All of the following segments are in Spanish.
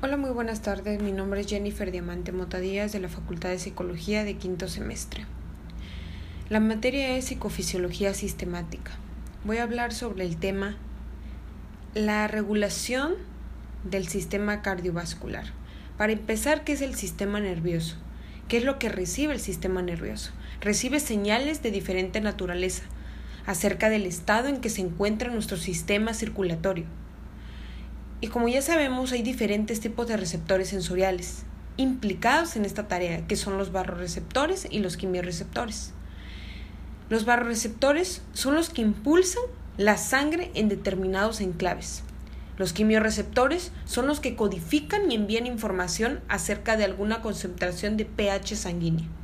Hola, muy buenas tardes. Mi nombre es Jennifer Diamante Motadías de la Facultad de Psicología de quinto semestre. La materia es psicofisiología sistemática. Voy a hablar sobre el tema la regulación del sistema cardiovascular. Para empezar, ¿qué es el sistema nervioso? ¿Qué es lo que recibe el sistema nervioso? Recibe señales de diferente naturaleza acerca del estado en que se encuentra nuestro sistema circulatorio y como ya sabemos, hay diferentes tipos de receptores sensoriales implicados en esta tarea, que son los barroreceptores y los quimiorreceptores. Los barroreceptores son los que impulsan la sangre en determinados enclaves. Los quimiorreceptores son los que codifican y envían información acerca de alguna concentración de pH sanguíneo.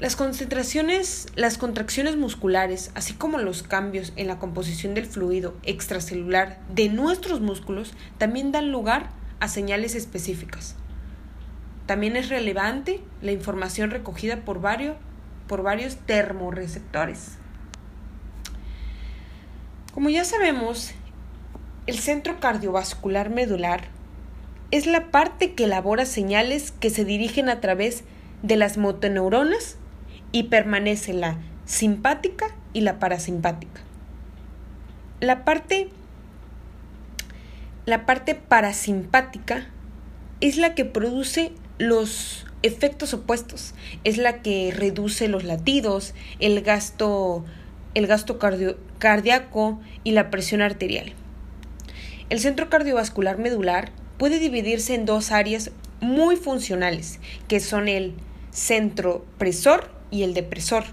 Las concentraciones, las contracciones musculares, así como los cambios en la composición del fluido extracelular de nuestros músculos, también dan lugar a señales específicas. También es relevante la información recogida por varios, por varios termorreceptores. Como ya sabemos, el centro cardiovascular medular es la parte que elabora señales que se dirigen a través de las motoneuronas y permanece la simpática y la parasimpática. La parte, la parte parasimpática es la que produce los efectos opuestos, es la que reduce los latidos, el gasto, el gasto cardíaco y la presión arterial. El centro cardiovascular medular puede dividirse en dos áreas muy funcionales, que son el centro presor y el depresor.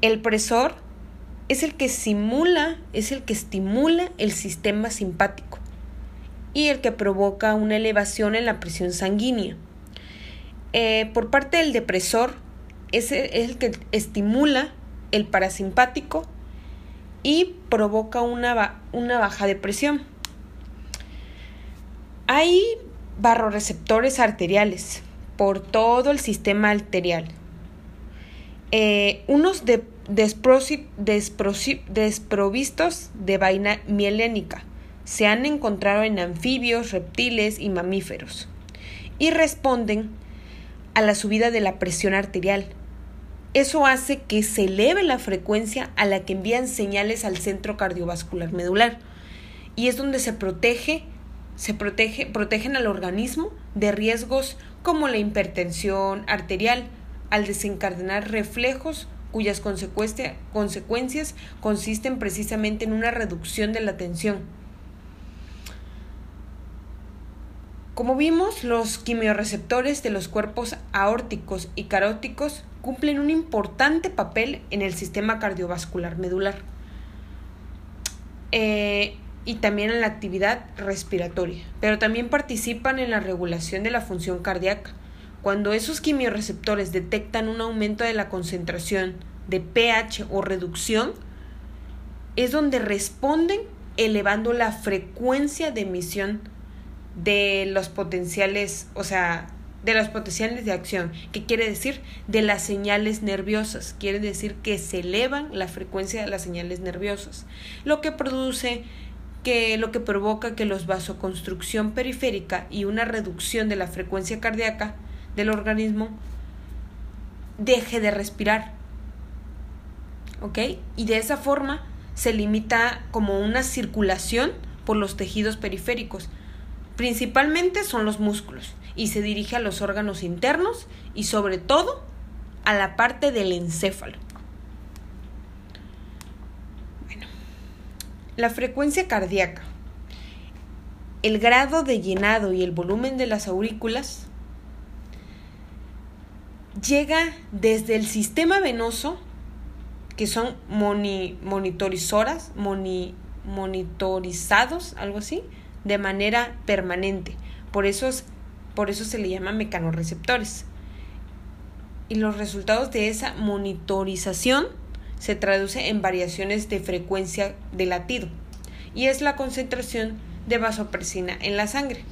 El presor es el que simula, es el que estimula el sistema simpático y el que provoca una elevación en la presión sanguínea. Eh, por parte del depresor es el que estimula el parasimpático y provoca una, una baja de presión. Hay barroreceptores arteriales por todo el sistema arterial eh, unos de, desprovistos de vaina mielénica. Se han encontrado en anfibios, reptiles y mamíferos. Y responden a la subida de la presión arterial. Eso hace que se eleve la frecuencia a la que envían señales al centro cardiovascular medular. Y es donde se protege se protege, protegen al organismo de riesgos como la hipertensión arterial, al desencadenar reflejos cuyas consecuencias consisten precisamente en una reducción de la tensión. Como vimos, los quimiorreceptores de los cuerpos aórticos y caróticos cumplen un importante papel en el sistema cardiovascular medular eh, y también en la actividad respiratoria, pero también participan en la regulación de la función cardíaca cuando esos quimiorreceptores detectan un aumento de la concentración de pH o reducción, es donde responden elevando la frecuencia de emisión de los potenciales, o sea, de los potenciales de acción, que quiere decir de las señales nerviosas, quiere decir que se elevan la frecuencia de las señales nerviosas, lo que produce que lo que provoca que los vasoconstrucción periférica y una reducción de la frecuencia cardíaca del organismo deje de respirar. ¿Ok? Y de esa forma se limita como una circulación por los tejidos periféricos. Principalmente son los músculos y se dirige a los órganos internos y sobre todo a la parte del encéfalo. Bueno, la frecuencia cardíaca, el grado de llenado y el volumen de las aurículas llega desde el sistema venoso, que son monitorizadas, monitorizados, algo así, de manera permanente. Por eso, por eso se le llama mecanorreceptores. Y los resultados de esa monitorización se traduce en variaciones de frecuencia de latido y es la concentración de vasopresina en la sangre,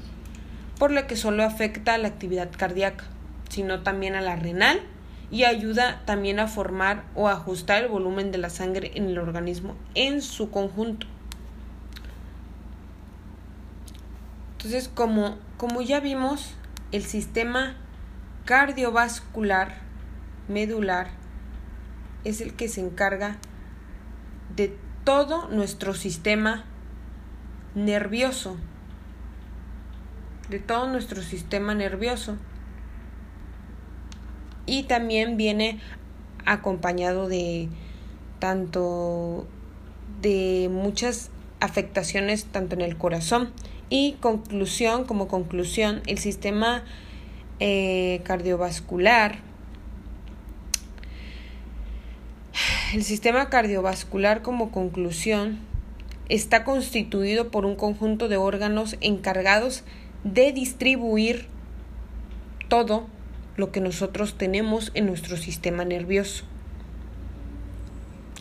por lo que solo afecta a la actividad cardíaca sino también a la renal y ayuda también a formar o ajustar el volumen de la sangre en el organismo en su conjunto. Entonces, como, como ya vimos, el sistema cardiovascular medular es el que se encarga de todo nuestro sistema nervioso, de todo nuestro sistema nervioso. Y también viene acompañado de tanto de muchas afectaciones tanto en el corazón y conclusión como conclusión el sistema eh, cardiovascular el sistema cardiovascular como conclusión está constituido por un conjunto de órganos encargados de distribuir todo lo que nosotros tenemos en nuestro sistema nervioso.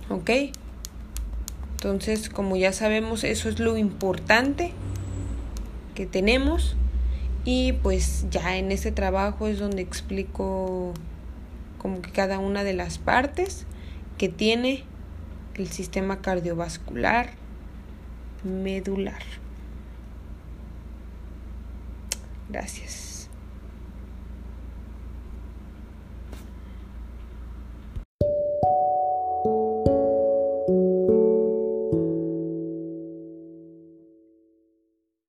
¿Ok? Entonces, como ya sabemos, eso es lo importante que tenemos. Y pues ya en este trabajo es donde explico como que cada una de las partes que tiene el sistema cardiovascular medular. Gracias.